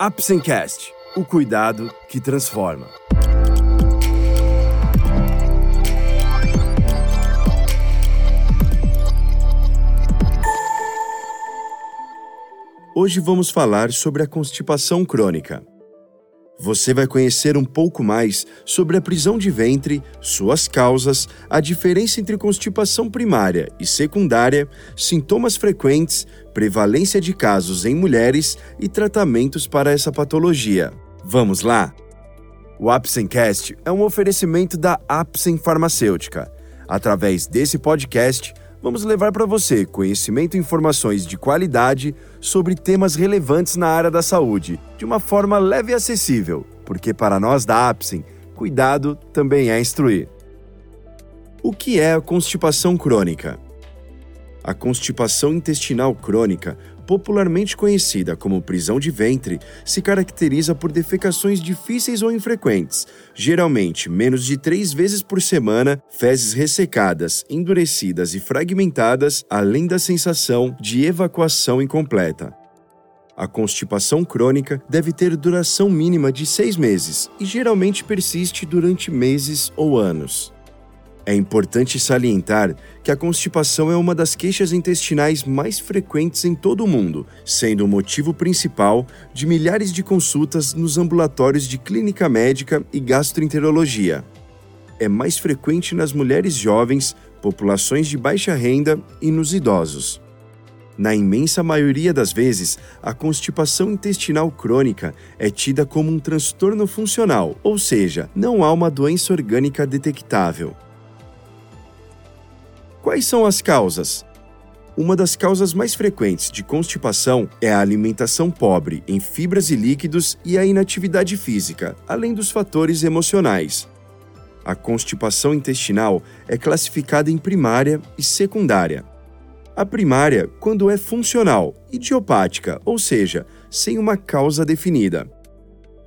Apsencast, o cuidado que transforma. Hoje vamos falar sobre a constipação crônica. Você vai conhecer um pouco mais sobre a prisão de ventre, suas causas, a diferença entre constipação primária e secundária, sintomas frequentes, prevalência de casos em mulheres e tratamentos para essa patologia. Vamos lá? O Apsencast é um oferecimento da Apsen Farmacêutica. Através desse podcast, vamos levar para você conhecimento e informações de qualidade sobre temas relevantes na área da saúde, de uma forma leve e acessível, porque para nós da Apsen, cuidado também é instruir. O que é a constipação crônica? A constipação intestinal crônica popularmente conhecida como prisão de ventre, se caracteriza por defecações difíceis ou infrequentes, geralmente menos de três vezes por semana, fezes ressecadas, endurecidas e fragmentadas, além da sensação de evacuação incompleta. A constipação crônica deve ter duração mínima de seis meses e geralmente persiste durante meses ou anos. É importante salientar que a constipação é uma das queixas intestinais mais frequentes em todo o mundo, sendo o motivo principal de milhares de consultas nos ambulatórios de clínica médica e gastroenterologia. É mais frequente nas mulheres jovens, populações de baixa renda e nos idosos. Na imensa maioria das vezes, a constipação intestinal crônica é tida como um transtorno funcional, ou seja, não há uma doença orgânica detectável. Quais são as causas? Uma das causas mais frequentes de constipação é a alimentação pobre em fibras e líquidos e a inatividade física, além dos fatores emocionais. A constipação intestinal é classificada em primária e secundária. A primária, quando é funcional, idiopática, ou seja, sem uma causa definida.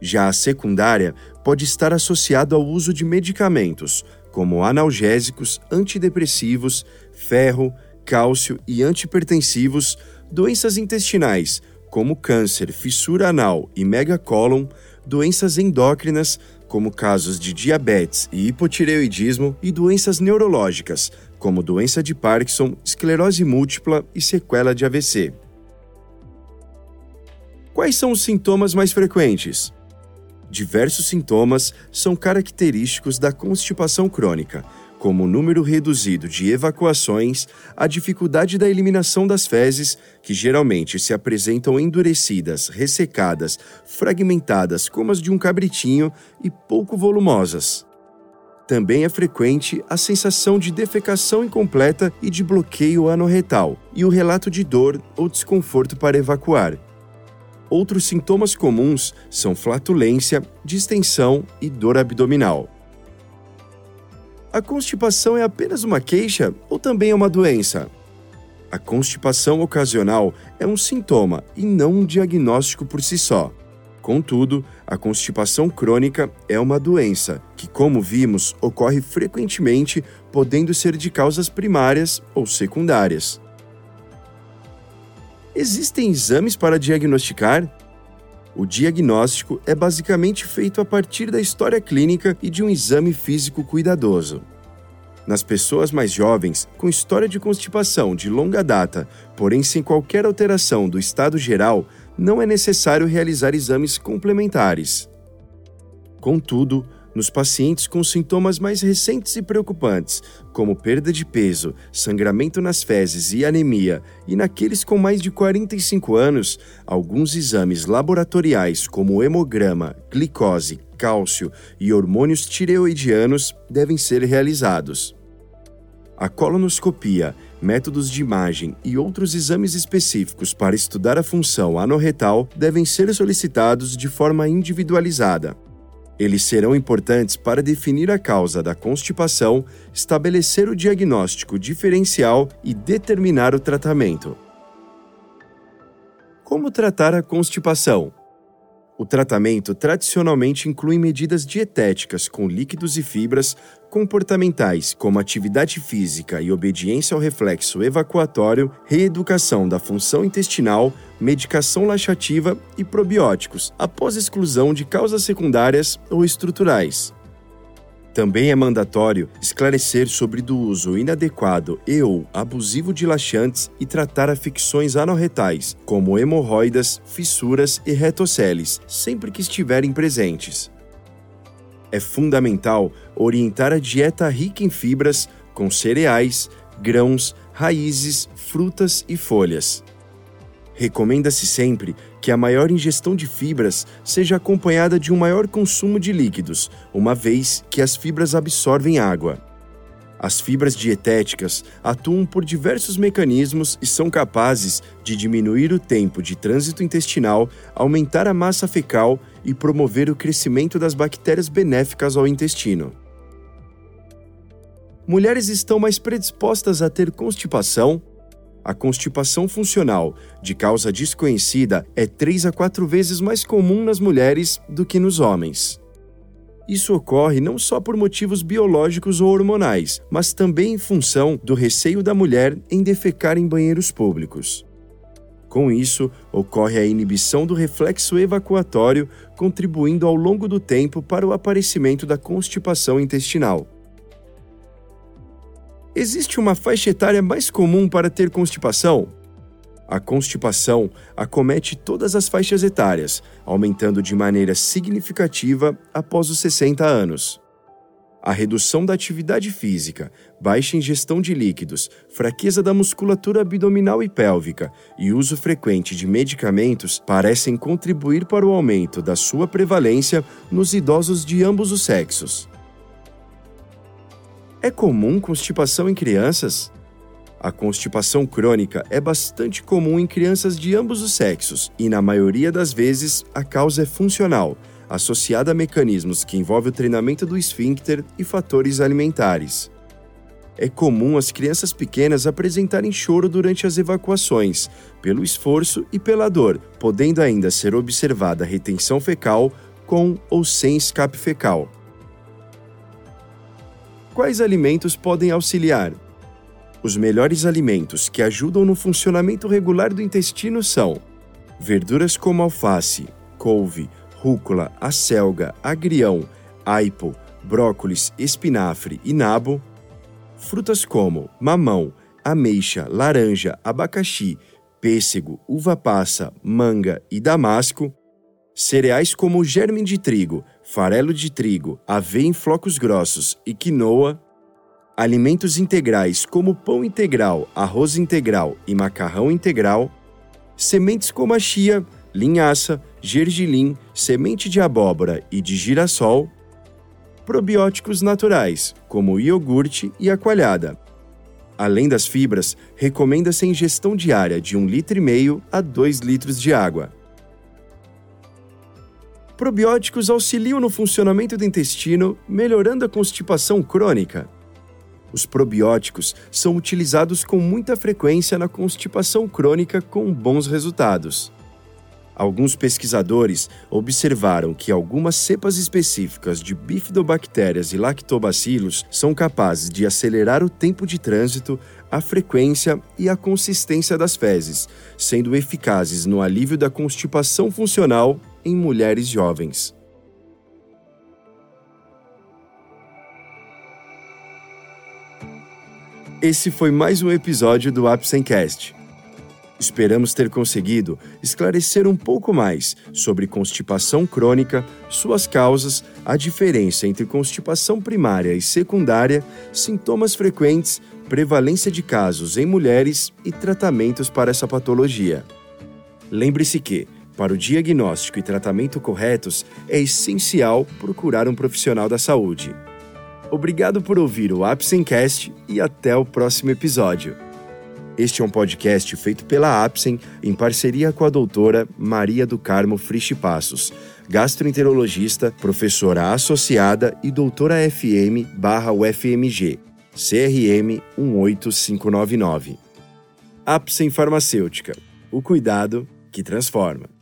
Já a secundária pode estar associada ao uso de medicamentos, como analgésicos, antidepressivos, ferro, cálcio e antipertensivos, doenças intestinais, como câncer, fissura anal e megacólon, doenças endócrinas, como casos de diabetes e hipotireoidismo, e doenças neurológicas, como doença de Parkinson, esclerose múltipla e sequela de AVC. Quais são os sintomas mais frequentes? Diversos sintomas são característicos da constipação crônica, como o número reduzido de evacuações, a dificuldade da eliminação das fezes, que geralmente se apresentam endurecidas, ressecadas, fragmentadas como as de um cabritinho e pouco volumosas. Também é frequente a sensação de defecação incompleta e de bloqueio anorretal, e o relato de dor ou desconforto para evacuar. Outros sintomas comuns são flatulência, distensão e dor abdominal. A constipação é apenas uma queixa ou também é uma doença? A constipação ocasional é um sintoma e não um diagnóstico por si só. Contudo, a constipação crônica é uma doença que, como vimos, ocorre frequentemente, podendo ser de causas primárias ou secundárias. Existem exames para diagnosticar? O diagnóstico é basicamente feito a partir da história clínica e de um exame físico cuidadoso. Nas pessoas mais jovens, com história de constipação de longa data, porém sem qualquer alteração do estado geral, não é necessário realizar exames complementares. Contudo, nos pacientes com sintomas mais recentes e preocupantes, como perda de peso, sangramento nas fezes e anemia, e naqueles com mais de 45 anos, alguns exames laboratoriais como hemograma, glicose, cálcio e hormônios tireoidianos devem ser realizados. A colonoscopia, métodos de imagem e outros exames específicos para estudar a função anorretal devem ser solicitados de forma individualizada. Eles serão importantes para definir a causa da constipação, estabelecer o diagnóstico diferencial e determinar o tratamento. Como tratar a constipação? O tratamento tradicionalmente inclui medidas dietéticas com líquidos e fibras, comportamentais como atividade física e obediência ao reflexo evacuatório, reeducação da função intestinal, medicação laxativa e probióticos, após exclusão de causas secundárias ou estruturais. Também é mandatório esclarecer sobre do uso inadequado e ou abusivo de laxantes e tratar afecções anorretais, como hemorroidas, fissuras e retoceles, sempre que estiverem presentes. É fundamental orientar a dieta rica em fibras, com cereais, grãos, raízes, frutas e folhas. Recomenda-se sempre que a maior ingestão de fibras seja acompanhada de um maior consumo de líquidos, uma vez que as fibras absorvem água. As fibras dietéticas atuam por diversos mecanismos e são capazes de diminuir o tempo de trânsito intestinal, aumentar a massa fecal e promover o crescimento das bactérias benéficas ao intestino. Mulheres estão mais predispostas a ter constipação, a constipação funcional, de causa desconhecida, é 3 a 4 vezes mais comum nas mulheres do que nos homens. Isso ocorre não só por motivos biológicos ou hormonais, mas também em função do receio da mulher em defecar em banheiros públicos. Com isso, ocorre a inibição do reflexo evacuatório, contribuindo ao longo do tempo para o aparecimento da constipação intestinal. Existe uma faixa etária mais comum para ter constipação? A constipação acomete todas as faixas etárias, aumentando de maneira significativa após os 60 anos. A redução da atividade física, baixa ingestão de líquidos, fraqueza da musculatura abdominal e pélvica e uso frequente de medicamentos parecem contribuir para o aumento da sua prevalência nos idosos de ambos os sexos. É comum constipação em crianças? A constipação crônica é bastante comum em crianças de ambos os sexos e, na maioria das vezes, a causa é funcional, associada a mecanismos que envolvem o treinamento do esfíncter e fatores alimentares. É comum as crianças pequenas apresentarem choro durante as evacuações, pelo esforço e pela dor, podendo ainda ser observada retenção fecal com ou sem escape fecal. Quais alimentos podem auxiliar? Os melhores alimentos que ajudam no funcionamento regular do intestino são verduras como alface, couve, rúcula, acelga, agrião, aipo, brócolis, espinafre e nabo, frutas como mamão, ameixa, laranja, abacaxi, pêssego, uva passa, manga e damasco, cereais como germe de trigo, farelo de trigo, aveia em flocos grossos e quinoa, alimentos integrais como pão integral, arroz integral e macarrão integral, sementes como a chia, linhaça, gergelim, semente de abóbora e de girassol, probióticos naturais, como o iogurte e a coalhada. Além das fibras, recomenda-se a ingestão diária de 1,5 litro a 2 litros de água. Probióticos auxiliam no funcionamento do intestino, melhorando a constipação crônica. Os probióticos são utilizados com muita frequência na constipação crônica com bons resultados. Alguns pesquisadores observaram que algumas cepas específicas de bifidobactérias e lactobacilos são capazes de acelerar o tempo de trânsito, a frequência e a consistência das fezes, sendo eficazes no alívio da constipação funcional em mulheres jovens. Esse foi mais um episódio do Apsencast. Esperamos ter conseguido esclarecer um pouco mais sobre constipação crônica, suas causas, a diferença entre constipação primária e secundária, sintomas frequentes, prevalência de casos em mulheres e tratamentos para essa patologia. Lembre-se que, para o diagnóstico e tratamento corretos, é essencial procurar um profissional da saúde. Obrigado por ouvir o Apsencast e até o próximo episódio. Este é um podcast feito pela Apsen em parceria com a doutora Maria do Carmo Frisch Passos, gastroenterologista, professora associada e doutora FM barra UFMG, CRM 18599. Apsen Farmacêutica, o cuidado que transforma.